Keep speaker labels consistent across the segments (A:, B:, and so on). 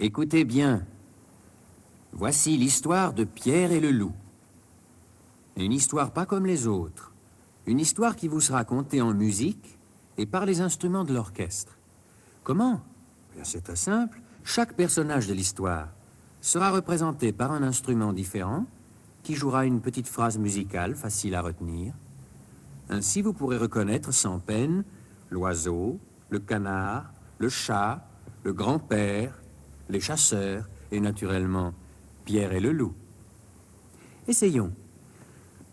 A: Écoutez bien. Voici l'histoire de Pierre et le loup. Une histoire pas comme les autres. Une histoire qui vous sera contée en musique et par les instruments de l'orchestre. Comment? C'est très simple. Chaque personnage de l'histoire sera représenté par un instrument différent qui jouera une petite phrase musicale facile à retenir. Ainsi, vous pourrez reconnaître sans peine l'oiseau, le canard, le chat, le grand-père, les chasseurs et naturellement Pierre et le loup. Essayons.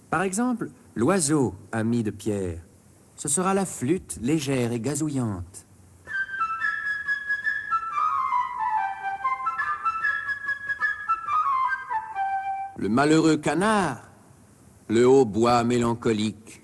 A: Par exemple, l'oiseau, ami de Pierre, ce sera la flûte légère et gazouillante. Le malheureux canard, le hautbois mélancolique.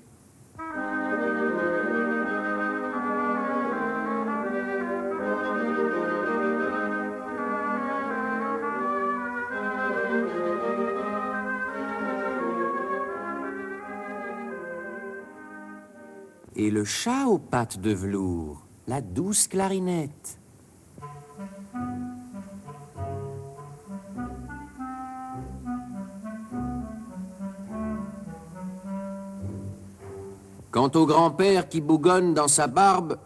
A: Le chat aux pattes de velours, la douce clarinette. Quant au grand-père qui bougonne dans sa barbe,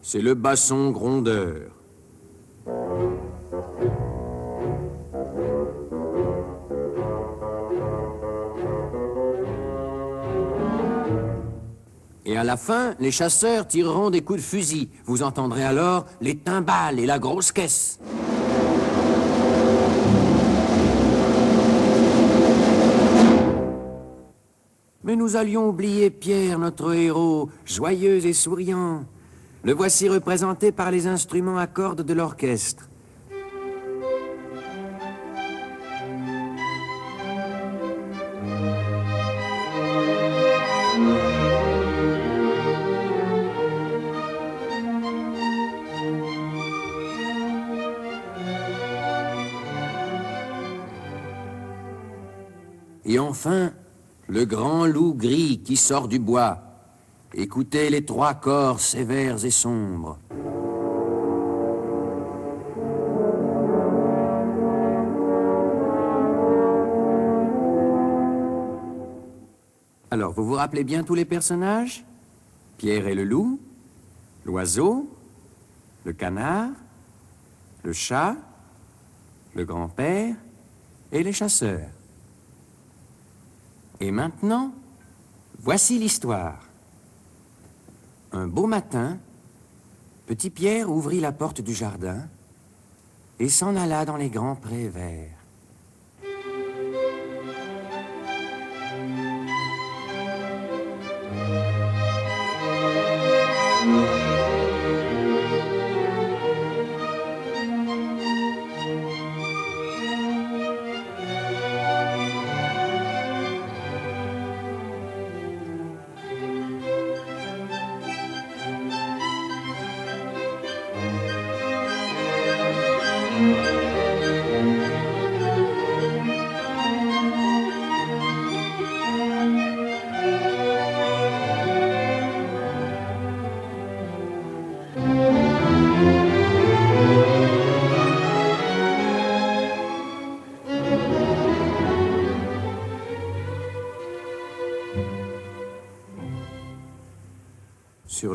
A: c'est le basson grondeur. À la fin, les chasseurs tireront des coups de fusil. Vous entendrez alors les timbales et la grosse caisse. Mais nous allions oublier Pierre, notre héros, joyeux et souriant. Le voici représenté par les instruments à cordes de l'orchestre. Grand loup gris qui sort du bois. Écoutez les trois corps sévères et sombres. Alors, vous vous rappelez bien tous les personnages? Pierre et le loup, l'oiseau, le canard, le chat, le grand-père et les chasseurs. Et maintenant, voici l'histoire. Un beau matin, Petit Pierre ouvrit la porte du jardin et s'en alla dans les grands prés verts.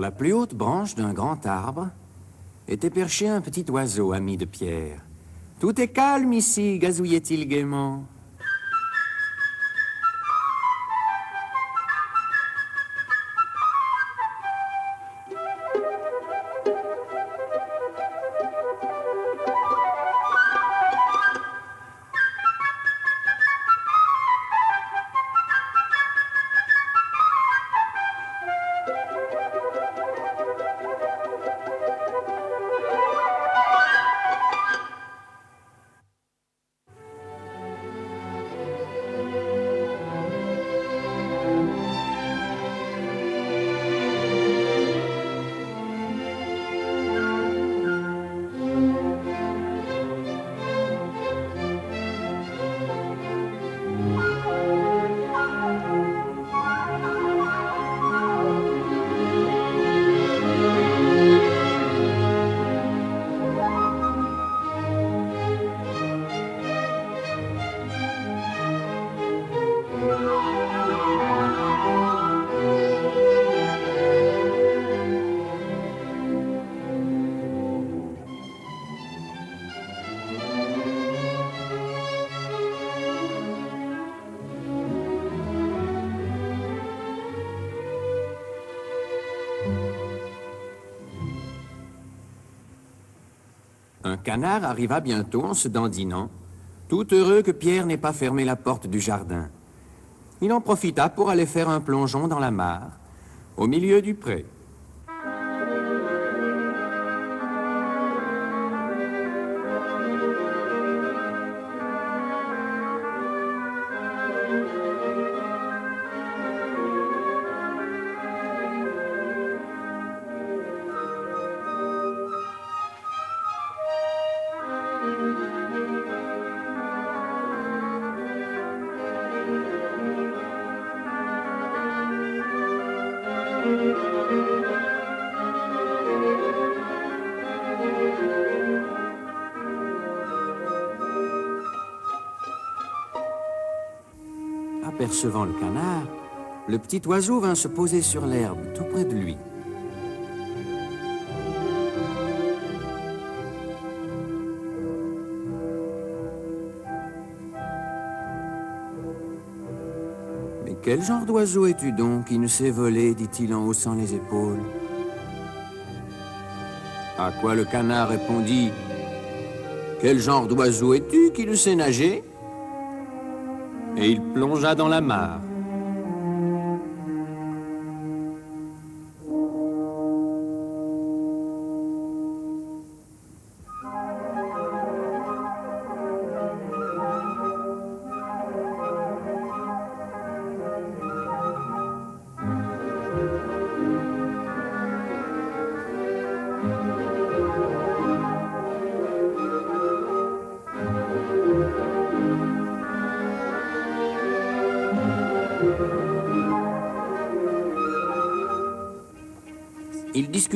A: La plus haute branche d'un grand arbre était perché un petit oiseau ami de Pierre. Tout est calme ici, gazouillait-il gaiement. Canard arriva bientôt en se dandinant, tout heureux que Pierre n'ait pas fermé la porte du jardin. Il en profita pour aller faire un plongeon dans la mare, au milieu du pré. Apercevant le canard, le petit oiseau vint se poser sur l'herbe tout près de lui. Mais quel genre d'oiseau es-tu donc qui ne sait voler? dit-il en haussant les épaules. À quoi le canard répondit Quel genre d'oiseau es-tu qui ne sait nager? Et il plongea dans la mare.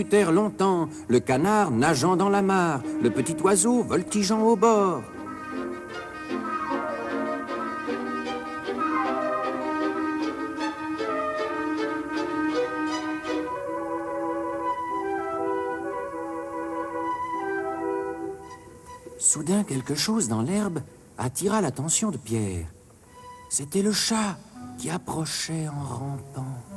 A: Longtemps, le canard nageant dans la mare, le petit oiseau voltigeant au bord. Soudain, quelque chose dans l'herbe attira l'attention de Pierre. C'était le chat qui approchait en rampant.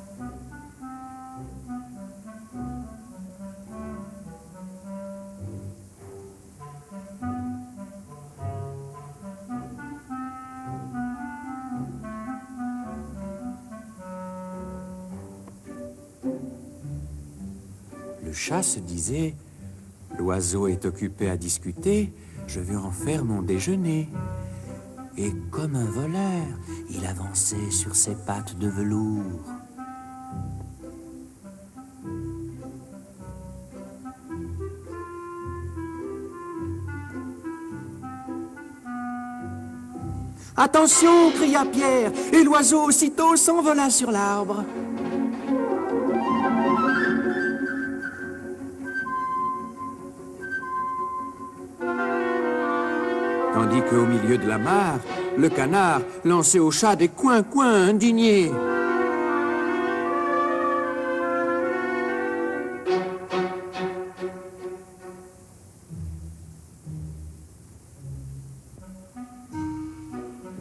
A: Se disait L'oiseau est occupé à discuter, je vais en faire mon déjeuner. Et comme un voleur, il avançait sur ses pattes de velours. Attention cria Pierre, et l'oiseau aussitôt s'envola sur l'arbre. Qu'au milieu de la mare, le canard lançait au chat des coins-coins indignés.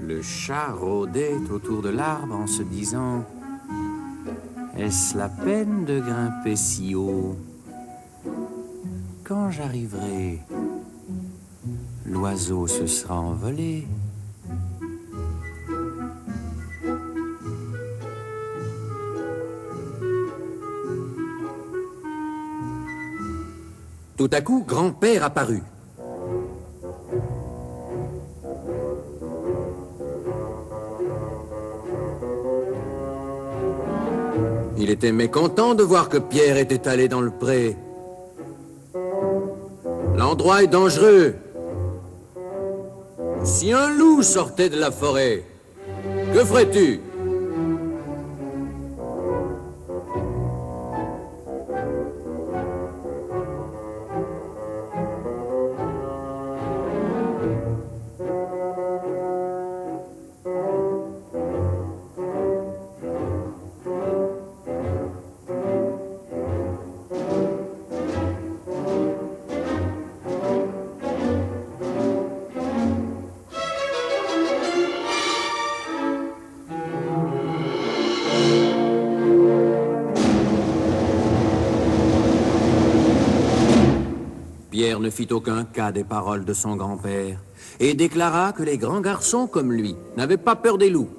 A: Le chat rôdait autour de l'arbre en se disant Est-ce la peine de grimper si haut? Quand j'arriverai, l'oiseau se sera envolé. Tout à coup, grand-père apparut. Il était mécontent de voir que Pierre était allé dans le pré. L'endroit est dangereux. Si un loup sortait de la forêt, que ferais-tu? Ne fit aucun cas des paroles de son grand-père et déclara que les grands garçons comme lui n'avaient pas peur des loups.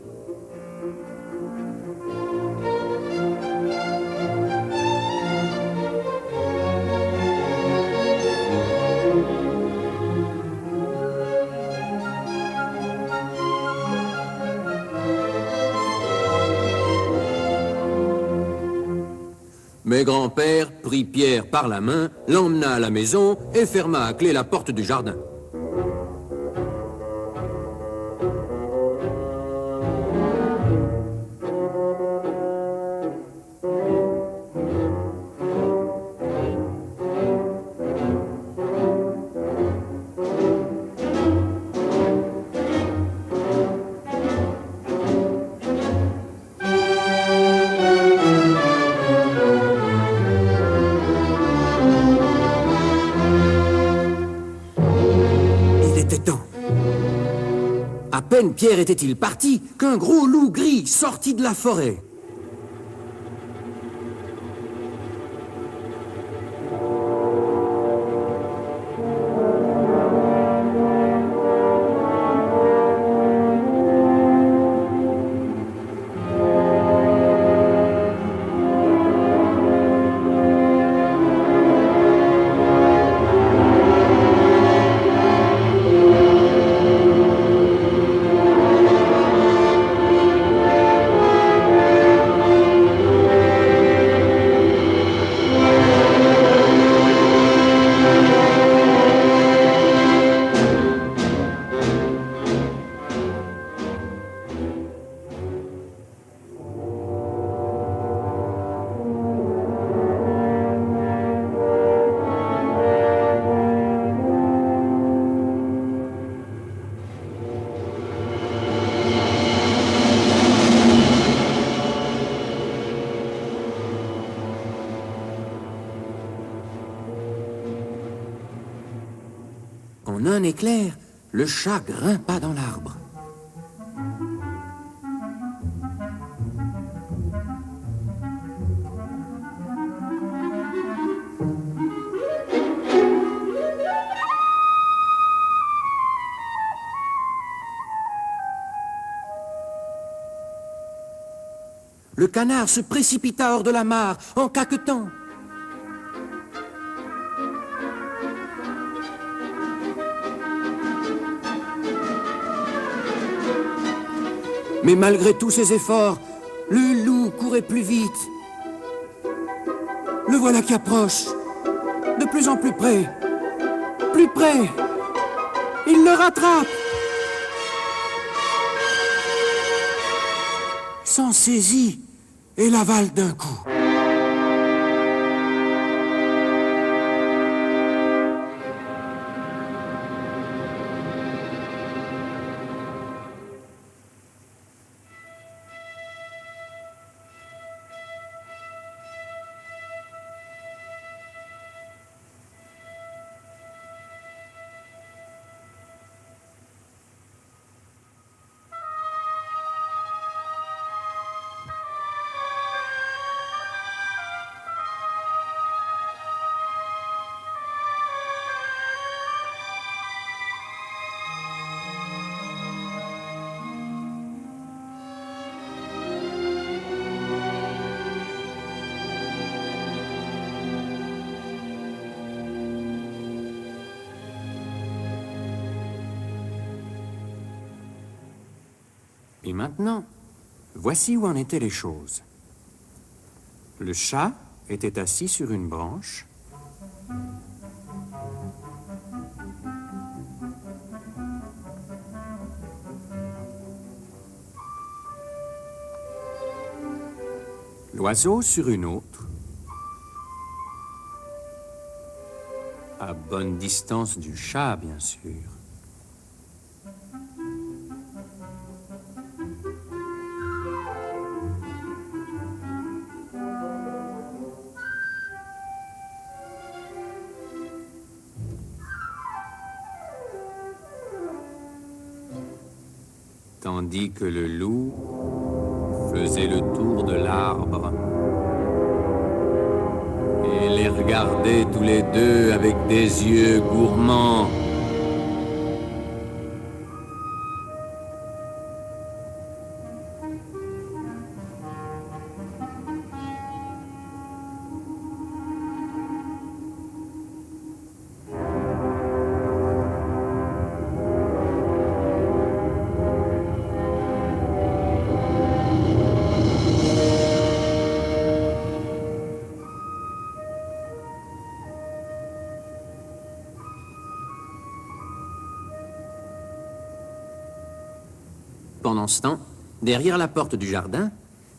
A: Mais grand-père prit Pierre par la main, l'emmena à la maison et ferma à clé la porte du jardin. Pierre était-il parti qu'un gros loup gris sortit de la forêt. En un éclair, le chat grimpa dans l'arbre. Le canard se précipita hors de la mare en caquetant. Mais malgré tous ses efforts, le loup courait plus vite. Le voilà qui approche, de plus en plus près, plus près. Il le rattrape. S'en saisit et l'avale d'un coup. Et maintenant, voici où en étaient les choses. Le chat était assis sur une branche. L'oiseau sur une autre. À bonne distance du chat, bien sûr. Tandis que le loup faisait le tour de l'arbre et les regardait tous les deux avec des yeux gourmands. Derrière la porte du jardin,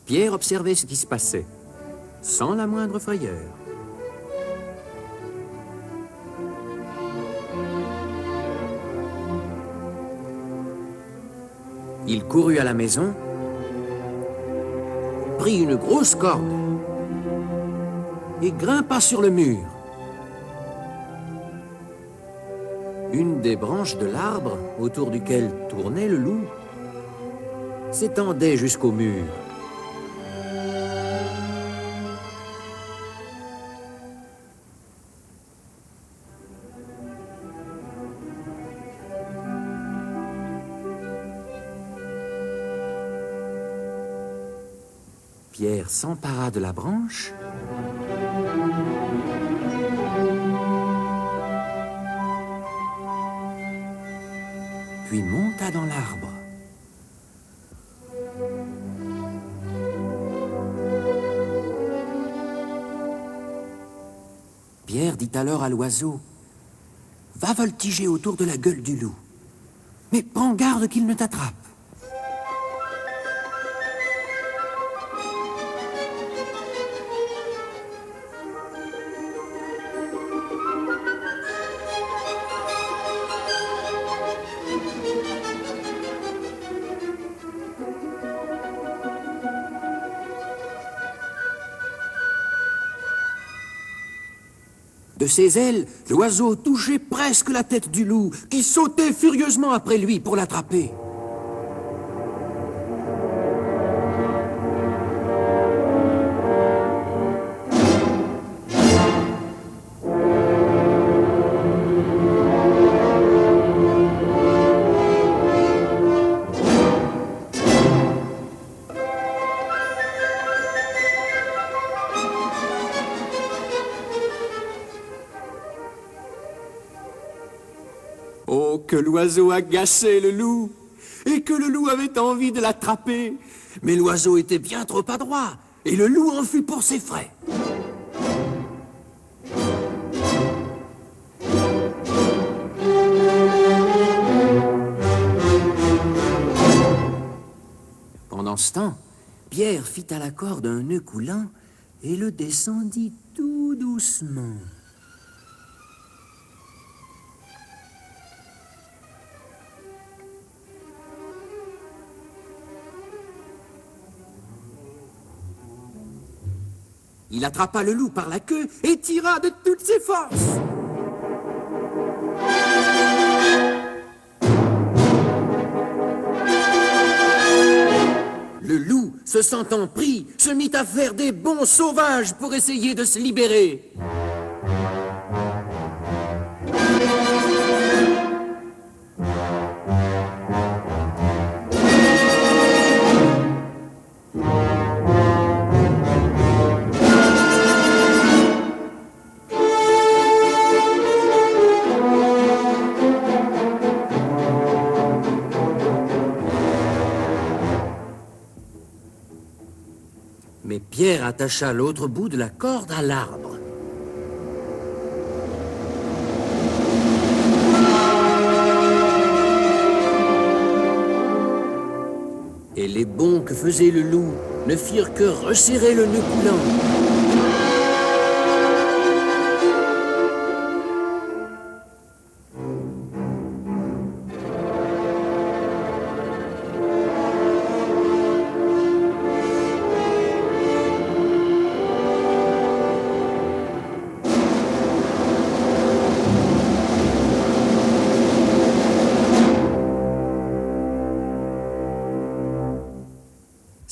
A: Pierre observait ce qui se passait, sans la moindre frayeur. Il courut à la maison, prit une grosse corde et grimpa sur le mur. Une des branches de l'arbre autour duquel tournait le loup s'étendait jusqu'au mur. Pierre s'empara de la branche puis monta dans l'arbre. Dit alors à l'oiseau, Va voltiger autour de la gueule du loup, mais prends garde qu'il ne t'attrape. De ses ailes, l'oiseau touchait presque la tête du loup, qui sautait furieusement après lui pour l'attraper. L'oiseau agaçait le loup et que le loup avait envie de l'attraper. Mais l'oiseau était bien trop adroit et le loup en fut pour ses frais. Pendant ce temps, Pierre fit à la corde un nœud coulant et le descendit tout doucement. Il attrapa le loup par la queue et tira de toutes ses forces. Le loup, se sentant pris, se mit à faire des bonds sauvages pour essayer de se libérer. Pierre attacha l'autre bout de la corde à l'arbre. Et les bonds que faisait le loup ne firent que resserrer le nœud coulant.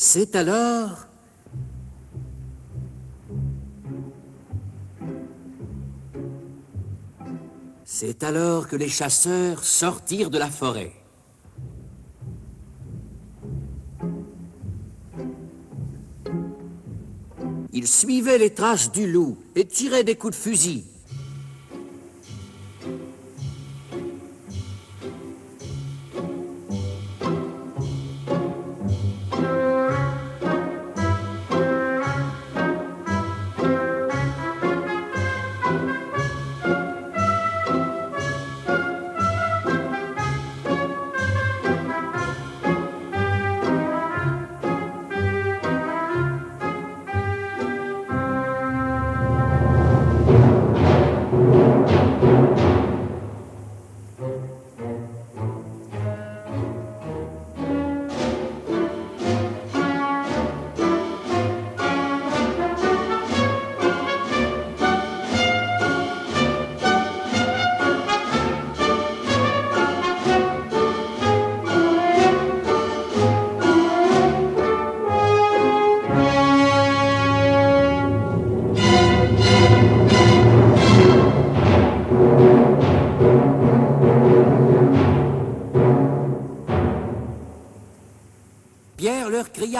A: C'est alors C'est alors que les chasseurs sortirent de la forêt. Ils suivaient les traces du loup et tiraient des coups de fusil.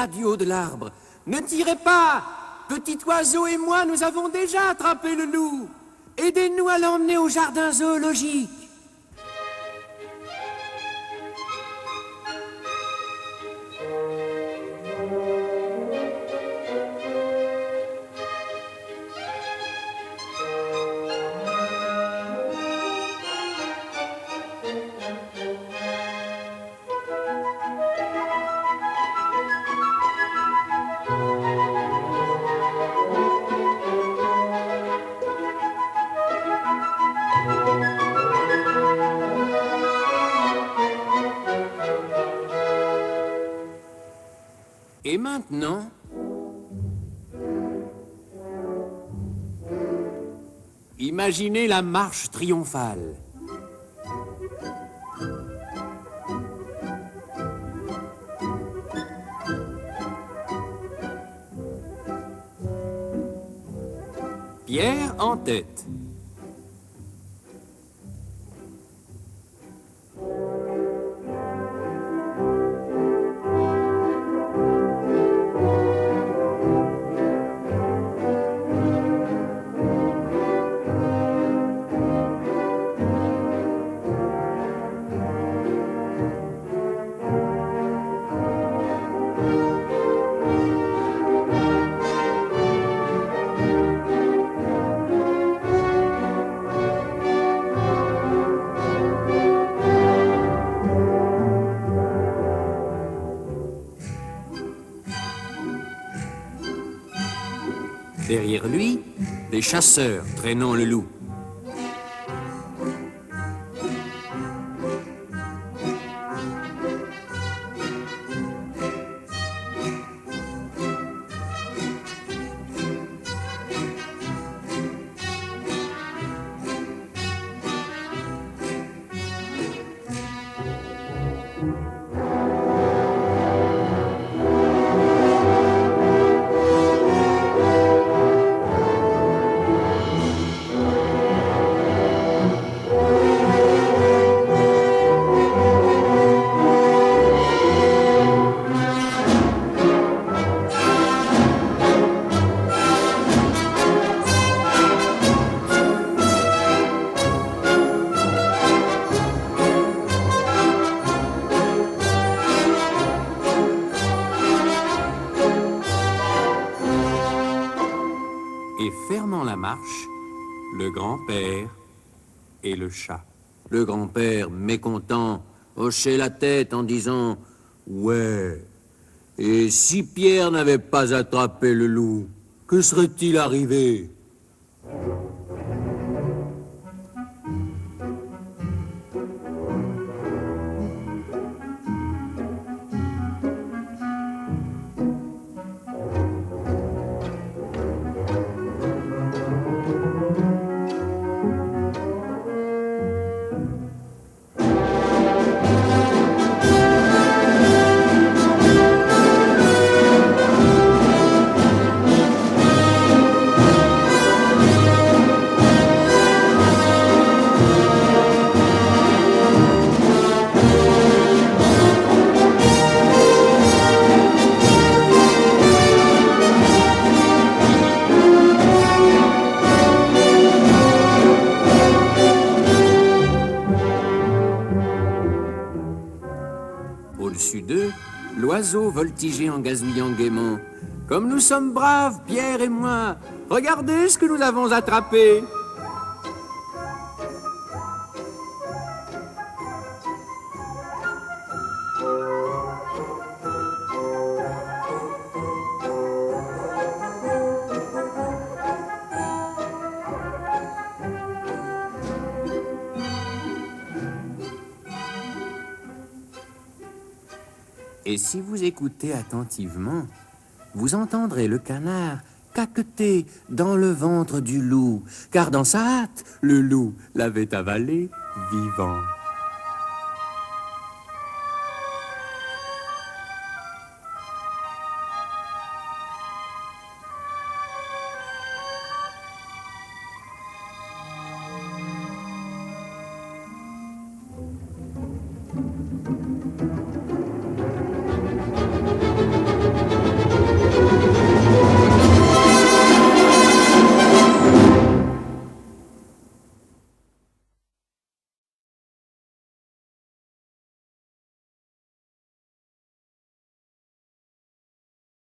A: Du haut de l'arbre. Ne tirez pas Petit oiseau et moi, nous avons déjà attrapé le loup. Aidez-nous à l'emmener au jardin zoologique. Et maintenant, imaginez la marche triomphale. Pierre en tête. Des chasseurs traînant le loup. Et fermant la marche, le grand-père et le chat. Le grand-père, mécontent, hochait la tête en disant Ouais, et si Pierre n'avait pas attrapé le loup, que serait-il arrivé? Voltigeait en gazouillant gaiement. Comme nous sommes braves, Pierre et moi, regardez ce que nous avons attrapé. Et si vous écoutez attentivement, vous entendrez le canard caqueter dans le ventre du loup, car dans sa hâte, le loup l'avait avalé vivant.